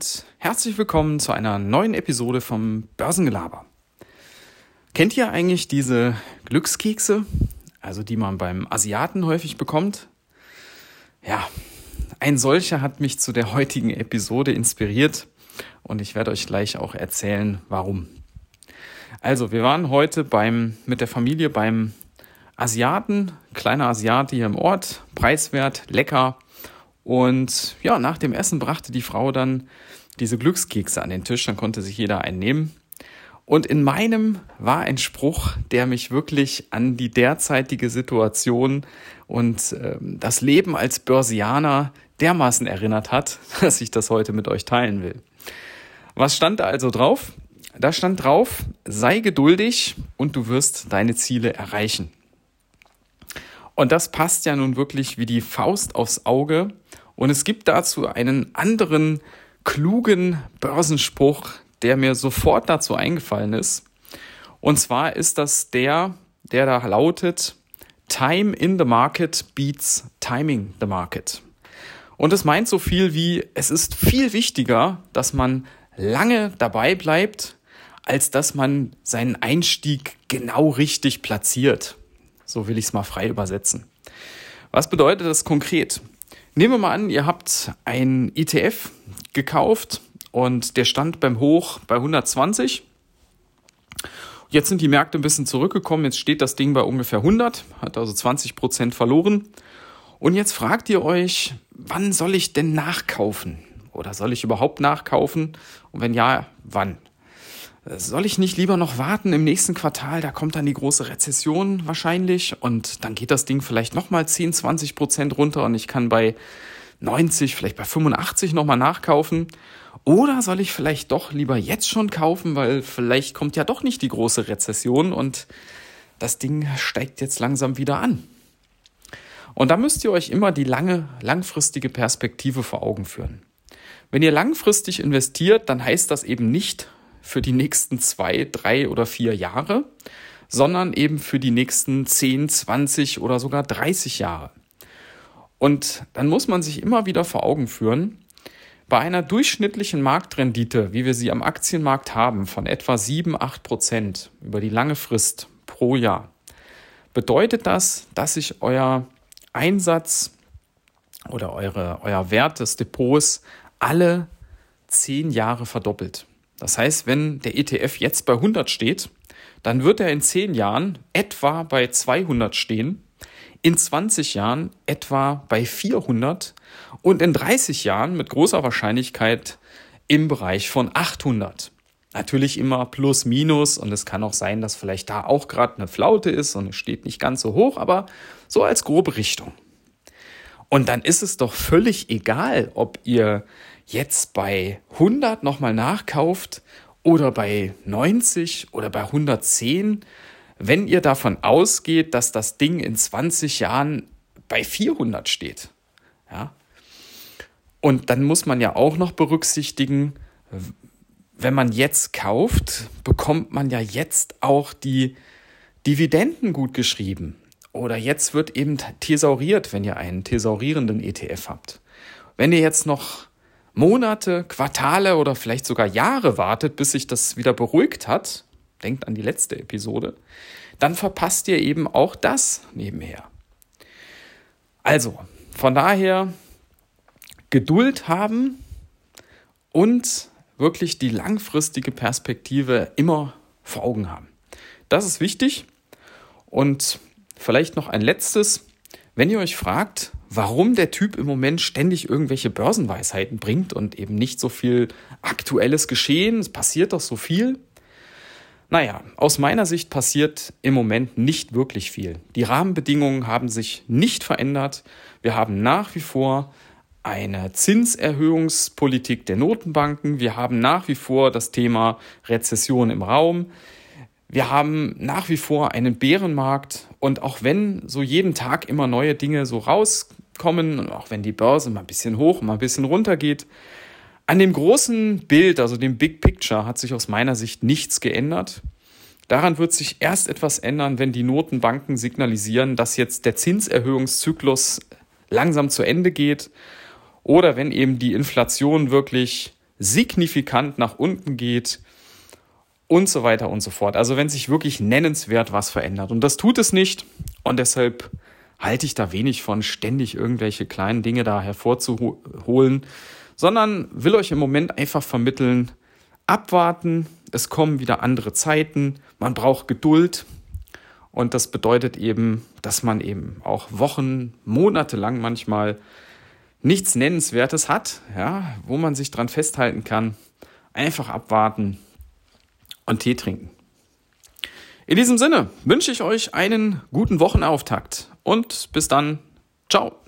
und herzlich willkommen zu einer neuen Episode vom Börsengelaber. Kennt ihr eigentlich diese Glückskekse, also die man beim Asiaten häufig bekommt? Ja, ein solcher hat mich zu der heutigen Episode inspiriert und ich werde euch gleich auch erzählen, warum. Also, wir waren heute beim, mit der Familie beim Asiaten, kleiner Asiate hier im Ort, preiswert, lecker. Und ja, nach dem Essen brachte die Frau dann diese Glückskekse an den Tisch, dann konnte sich jeder einen nehmen. Und in meinem war ein Spruch, der mich wirklich an die derzeitige Situation und äh, das Leben als Börsianer dermaßen erinnert hat, dass ich das heute mit euch teilen will. Was stand da also drauf? Da stand drauf, sei geduldig und du wirst deine Ziele erreichen. Und das passt ja nun wirklich wie die Faust aufs Auge. Und es gibt dazu einen anderen klugen Börsenspruch, der mir sofort dazu eingefallen ist. Und zwar ist das der, der da lautet, Time in the market beats timing the market. Und es meint so viel wie, es ist viel wichtiger, dass man lange dabei bleibt, als dass man seinen Einstieg genau richtig platziert. So will ich es mal frei übersetzen. Was bedeutet das konkret? Nehmen wir mal an, ihr habt ein ETF gekauft und der stand beim Hoch bei 120. Jetzt sind die Märkte ein bisschen zurückgekommen. Jetzt steht das Ding bei ungefähr 100, hat also 20 Prozent verloren. Und jetzt fragt ihr euch, wann soll ich denn nachkaufen? Oder soll ich überhaupt nachkaufen? Und wenn ja, wann? Soll ich nicht lieber noch warten im nächsten Quartal? Da kommt dann die große Rezession wahrscheinlich und dann geht das Ding vielleicht nochmal 10, 20 Prozent runter und ich kann bei 90, vielleicht bei 85 nochmal nachkaufen. Oder soll ich vielleicht doch lieber jetzt schon kaufen, weil vielleicht kommt ja doch nicht die große Rezession und das Ding steigt jetzt langsam wieder an. Und da müsst ihr euch immer die lange, langfristige Perspektive vor Augen führen. Wenn ihr langfristig investiert, dann heißt das eben nicht, für die nächsten zwei, drei oder vier Jahre, sondern eben für die nächsten 10, 20 oder sogar 30 Jahre. Und dann muss man sich immer wieder vor Augen führen, bei einer durchschnittlichen Marktrendite, wie wir sie am Aktienmarkt haben, von etwa 7, 8 Prozent über die lange Frist pro Jahr, bedeutet das, dass sich euer Einsatz oder eure, euer Wert des Depots alle 10 Jahre verdoppelt. Das heißt, wenn der ETF jetzt bei 100 steht, dann wird er in 10 Jahren etwa bei 200 stehen, in 20 Jahren etwa bei 400 und in 30 Jahren mit großer Wahrscheinlichkeit im Bereich von 800. Natürlich immer plus minus und es kann auch sein, dass vielleicht da auch gerade eine Flaute ist und es steht nicht ganz so hoch, aber so als grobe Richtung. Und dann ist es doch völlig egal, ob ihr jetzt bei 100 nochmal nachkauft oder bei 90 oder bei 110, wenn ihr davon ausgeht, dass das Ding in 20 Jahren bei 400 steht. Ja? Und dann muss man ja auch noch berücksichtigen, wenn man jetzt kauft, bekommt man ja jetzt auch die Dividenden gut geschrieben. Oder jetzt wird eben thesauriert, wenn ihr einen thesaurierenden ETF habt. Wenn ihr jetzt noch Monate, Quartale oder vielleicht sogar Jahre wartet, bis sich das wieder beruhigt hat, denkt an die letzte Episode, dann verpasst ihr eben auch das nebenher. Also, von daher Geduld haben und wirklich die langfristige Perspektive immer vor Augen haben. Das ist wichtig. Und vielleicht noch ein letztes. Wenn ihr euch fragt, warum der Typ im Moment ständig irgendwelche Börsenweisheiten bringt und eben nicht so viel aktuelles Geschehen. Es passiert doch so viel. Naja, aus meiner Sicht passiert im Moment nicht wirklich viel. Die Rahmenbedingungen haben sich nicht verändert. Wir haben nach wie vor eine Zinserhöhungspolitik der Notenbanken. Wir haben nach wie vor das Thema Rezession im Raum. Wir haben nach wie vor einen Bärenmarkt und auch wenn so jeden Tag immer neue Dinge so rauskommen auch wenn die Börse mal ein bisschen hoch, mal ein bisschen runter geht, an dem großen Bild, also dem Big Picture, hat sich aus meiner Sicht nichts geändert. Daran wird sich erst etwas ändern, wenn die Notenbanken signalisieren, dass jetzt der Zinserhöhungszyklus langsam zu Ende geht oder wenn eben die Inflation wirklich signifikant nach unten geht und so weiter und so fort. Also wenn sich wirklich nennenswert was verändert. Und das tut es nicht. Und deshalb halte ich da wenig von, ständig irgendwelche kleinen Dinge da hervorzuholen, sondern will euch im Moment einfach vermitteln, abwarten, es kommen wieder andere Zeiten, man braucht Geduld. Und das bedeutet eben, dass man eben auch Wochen, Monate lang manchmal nichts Nennenswertes hat, ja, wo man sich dran festhalten kann. Einfach abwarten und Tee trinken. In diesem Sinne wünsche ich euch einen guten Wochenauftakt und bis dann. Ciao.